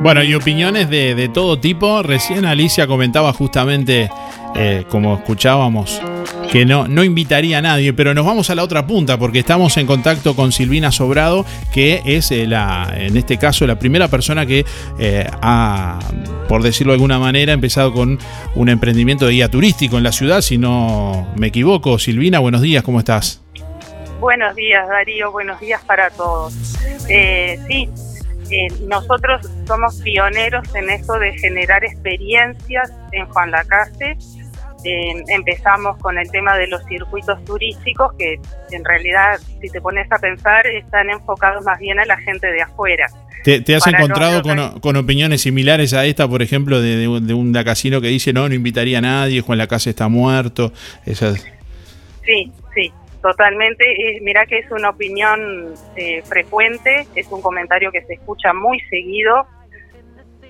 Bueno, y opiniones de, todo tipo. Recién Alicia comentaba justamente, eh, como escuchábamos, que no, no invitaría a nadie, pero nos vamos a la otra punta porque estamos en contacto con Silvina Sobrado, que es eh, la, en este caso la primera persona que eh, ha, por decirlo de alguna manera, empezado con un emprendimiento de guía turístico en la ciudad, si no me equivoco. Silvina, buenos días, ¿cómo estás? Buenos días, Darío, buenos días para todos. sí, eh, nosotros somos pioneros en eso de generar experiencias en Juan Lacase. Eh, empezamos con el tema de los circuitos turísticos que en realidad, si te pones a pensar, están enfocados más bien a la gente de afuera. ¿Te, has encontrado con, opiniones similares a esta, por ejemplo, de, de, un casino que dice no, no invitaría a nadie, Juan Lacase está muerto? Esas... Sí, sí, Totalmente, eh, mira que es una opinión eh, frecuente, es un comentario que se escucha muy seguido,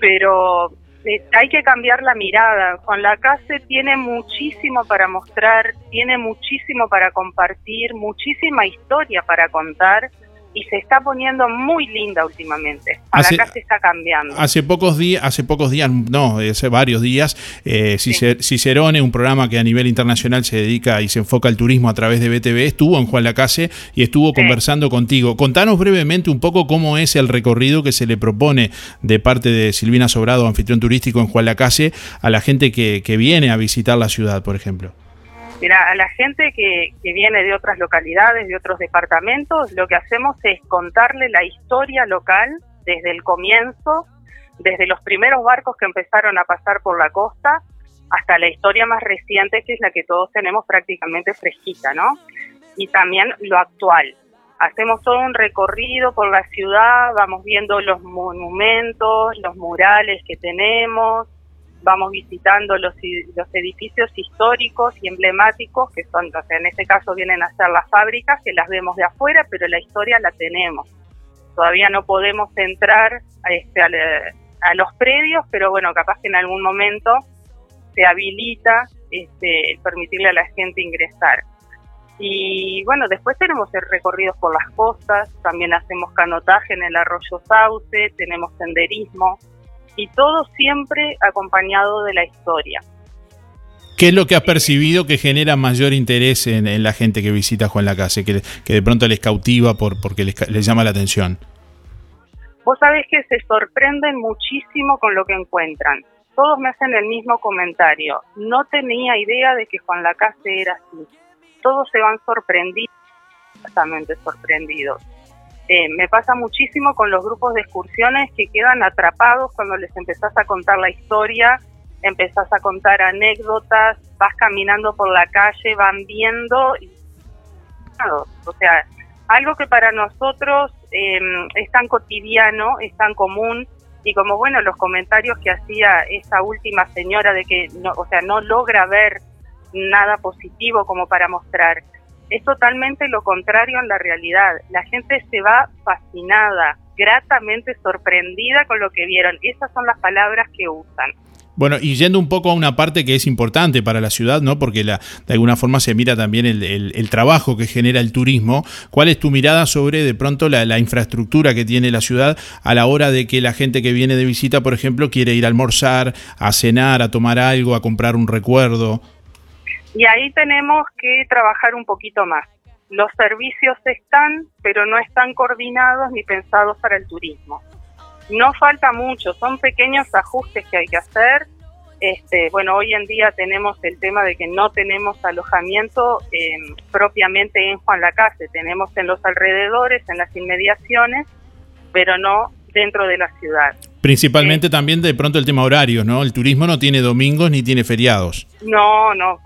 pero eh, hay que cambiar la mirada. Juan Lacase tiene muchísimo para mostrar, tiene muchísimo para compartir, muchísima historia para contar y se está poniendo muy linda últimamente. Hace, Acá se está cambiando. Hace pocos días, hace pocos días, no, hace varios días, eh, Cicerone, un programa que a nivel internacional se dedica y se enfoca al turismo a través de BTV, estuvo en Juan Lacase y estuvo conversando contigo. Contanos brevemente un poco cómo es el recorrido que se le propone de parte de Silvina Sobrado, anfitrión turístico en Juan Lacase, a la gente que, que viene a visitar la ciudad, por ejemplo. Mira, a la gente que, viene de otras localidades, de otros departamentos, lo que hacemos es contarle la historia local desde el comienzo, desde los primeros barcos que empezaron a pasar por la costa hasta la historia más reciente, que es la que todos tenemos prácticamente fresquita, ¿no? Y también lo actual. Hacemos todo un recorrido por la ciudad, vamos viendo los monumentos, los murales que tenemos, vamos visitando los, los edificios históricos y emblemáticos, que son, o sea, en este caso vienen a ser las fábricas, que las vemos de afuera, pero la historia la tenemos. Todavía no podemos entrar a, este, a, los predios, pero bueno, capaz que en algún momento se habilita este, permitirle a la gente ingresar. Y bueno, después tenemos recorridos por las costas, también hacemos canotaje en el arroyo Sauce, tenemos senderismo, y todo siempre acompañado de la historia. ¿Qué es lo que has percibido que genera mayor interés en, la gente que visita Juan Lacase, que, que de pronto les cautiva por, porque les, les llama la atención? Vos sabés que se sorprenden muchísimo con lo que encuentran. Todos me hacen el mismo comentario. No tenía idea de que Juan Lacase era así. Todos se van sorprendidos, exactamente sorprendidos. Eh, me pasa muchísimo con los grupos de excursiones que quedan atrapados cuando les empezás a contar la historia, empezás a contar anécdotas, vas caminando por la calle, van viendo, y, o sea, algo que para nosotros em, es tan cotidiano, es tan común, y como bueno, los comentarios que hacía esta última señora de que, no, o sea, no logra ver nada positivo como para mostrar es totalmente lo contrario en la realidad. La gente se va fascinada, gratamente sorprendida con lo que vieron. Esas son las palabras que usan. Bueno, y yendo un poco a una parte que es importante para la ciudad, ¿no? Porque la, de alguna forma se mira también el, trabajo que genera el turismo. ¿Cuál es tu mirada sobre de pronto la, la, infraestructura que tiene la ciudad a la hora de que la gente que viene de visita, por ejemplo, quiere ir a almorzar, a cenar, a tomar algo, a comprar un recuerdo? Y ahí tenemos que trabajar un poquito más. Los servicios están, pero no están coordinados ni pensados para el turismo. No falta mucho, son pequeños ajustes que hay que hacer. Este, bueno, hoy en día tenemos el tema de que no tenemos alojamiento eh, propiamente en Juan Lacase, tenemos en los alrededores, en las inmediaciones, pero no dentro de la ciudad. Principalmente también de pronto el tema horario, ¿no? El turismo no tiene domingos ni tiene feriados. No, no,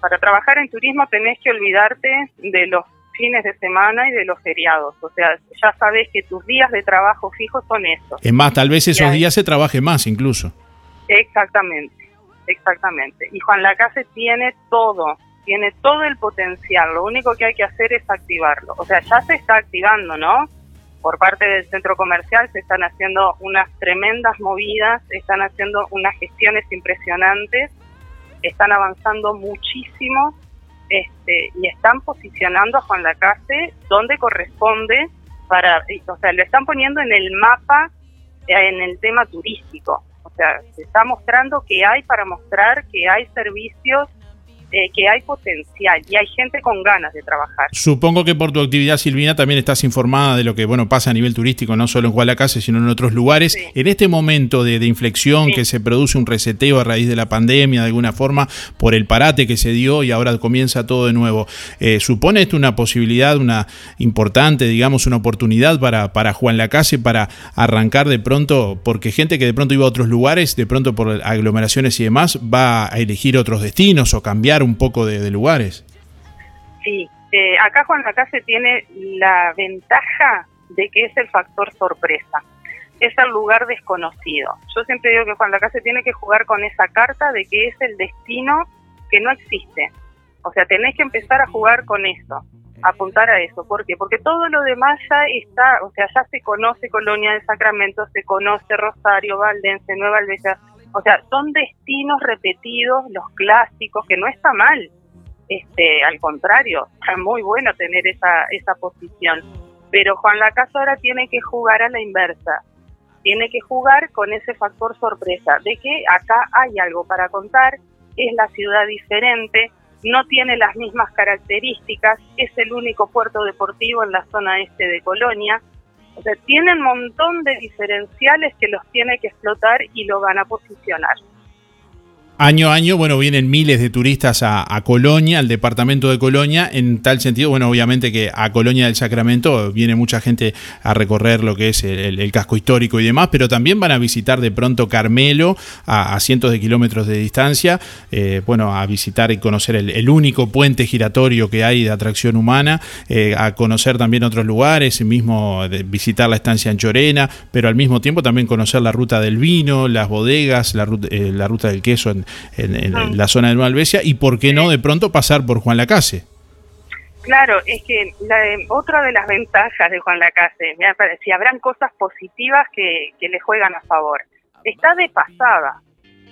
para trabajar en turismo tenés que olvidarte de los fines de semana y de los feriados. O sea, ya sabes que tus días de trabajo fijos son esos. Es más, tal vez esos días se trabaje más incluso. Exactamente, exactamente. Y Juan Lacase tiene todo, tiene todo el potencial. Lo único que hay que hacer es activarlo. O sea, ya se está activando, ¿no? Por parte del centro comercial se están haciendo unas tremendas movidas, están haciendo unas gestiones impresionantes, están avanzando muchísimo este, y están posicionando a Juan Lacase donde corresponde para, o sea, lo están poniendo en el mapa en el tema turístico. O sea, se está mostrando que hay para mostrar que hay servicios eh, que hay potencial y hay gente con ganas de trabajar. Supongo que por tu actividad, Silvina, también estás informada de lo que bueno pasa a nivel turístico, no solo en Guadalacase, sino en otros lugares. En este momento de, inflexión que se produce un reseteo a raíz de la pandemia, de alguna forma, por el parate que se dio y ahora comienza todo de nuevo, eh, ¿supone esto una posibilidad, una importante, digamos, una oportunidad para, para Juan Lacase para arrancar de pronto, porque gente que de pronto iba a otros lugares, de pronto por aglomeraciones y demás, va a elegir otros destinos o cambiar un poco de, lugares. Sí, eh, acá Juan Lacase tiene la ventaja de que es el factor sorpresa, es el lugar desconocido. Yo siempre digo que Juan Lacase tiene que jugar con esa carta de que es el destino que no existe. O sea, tenés que empezar a jugar con eso, apuntar a eso. ¿Por qué? Porque todo lo demás ya está, o sea, ya se conoce Colonia de Sacramento, se conoce Rosario, Valdense, Nueva Alveja, o sea, son destinos repetidos, los clásicos, que no está mal. Este, al contrario, está muy bueno tener esa, esa posición. Pero Juan Lacaso ahora tiene que jugar a la inversa. Tiene que jugar con ese factor sorpresa, de que acá hay algo para contar, es la ciudad diferente, no tiene las mismas características, es el único puerto deportivo en la zona este de Colonia, o sea, tienen un montón de diferenciales que los tiene que explotar y lo van a posicionar. Año a año, bueno, vienen miles de turistas a, Colonia, al departamento de Colonia, en tal sentido, bueno, obviamente que a Colonia del Sacramento viene mucha gente a recorrer lo que es el, casco histórico y demás, pero también van a visitar de pronto Carmelo a, cientos de kilómetros de distancia, eh, bueno, a visitar y conocer el, único puente giratorio que hay de atracción humana, eh, a conocer también otros lugares, mismo visitar la estancia en Chorena, pero al mismo tiempo también conocer la ruta del vino, las bodegas, la, eh, la ruta del queso en, en, la zona de Nueva Albesia y por qué no de pronto pasar por Juan Lacase. Claro, es que la, otra de las ventajas de Juan Lacase, me si habrán cosas positivas que, que le juegan a favor, está de pasada.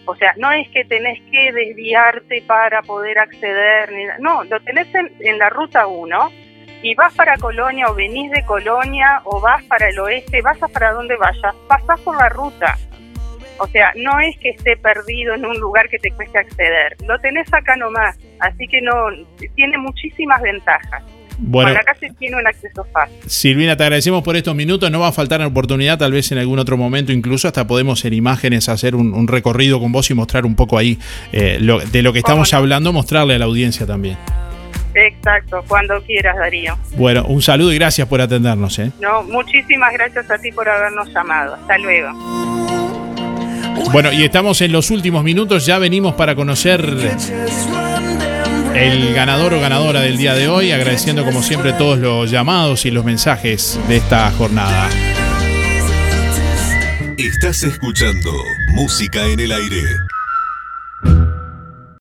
O sea, no es que tenés que desviarte para poder acceder, no, lo tenés en, en la ruta 1 y vas para Colonia o venís de Colonia o vas para el oeste, vas a para donde vayas, pasás por la ruta o sea, no es que esté perdido en un lugar que te cueste acceder. Lo tenés acá nomás. Así que no, tiene muchísimas ventajas. Bueno, acá se tiene un acceso fácil. Silvina, te agradecemos por estos minutos. No va a faltar la oportunidad, tal vez en algún otro momento, incluso hasta podemos en imágenes hacer un, recorrido con vos y mostrar un poco ahí eh, de lo que estamos hablando, mostrarle a la audiencia también. Exacto, cuando quieras, Darío. Bueno, un saludo y gracias por atendernos. ¿eh? No, muchísimas gracias a ti por habernos llamado. Hasta luego. Bueno, y estamos en los últimos minutos, ya venimos para conocer el ganador o ganadora del día de hoy, agradeciendo como siempre todos los llamados y los mensajes de esta jornada. Estás escuchando Música en el Aire.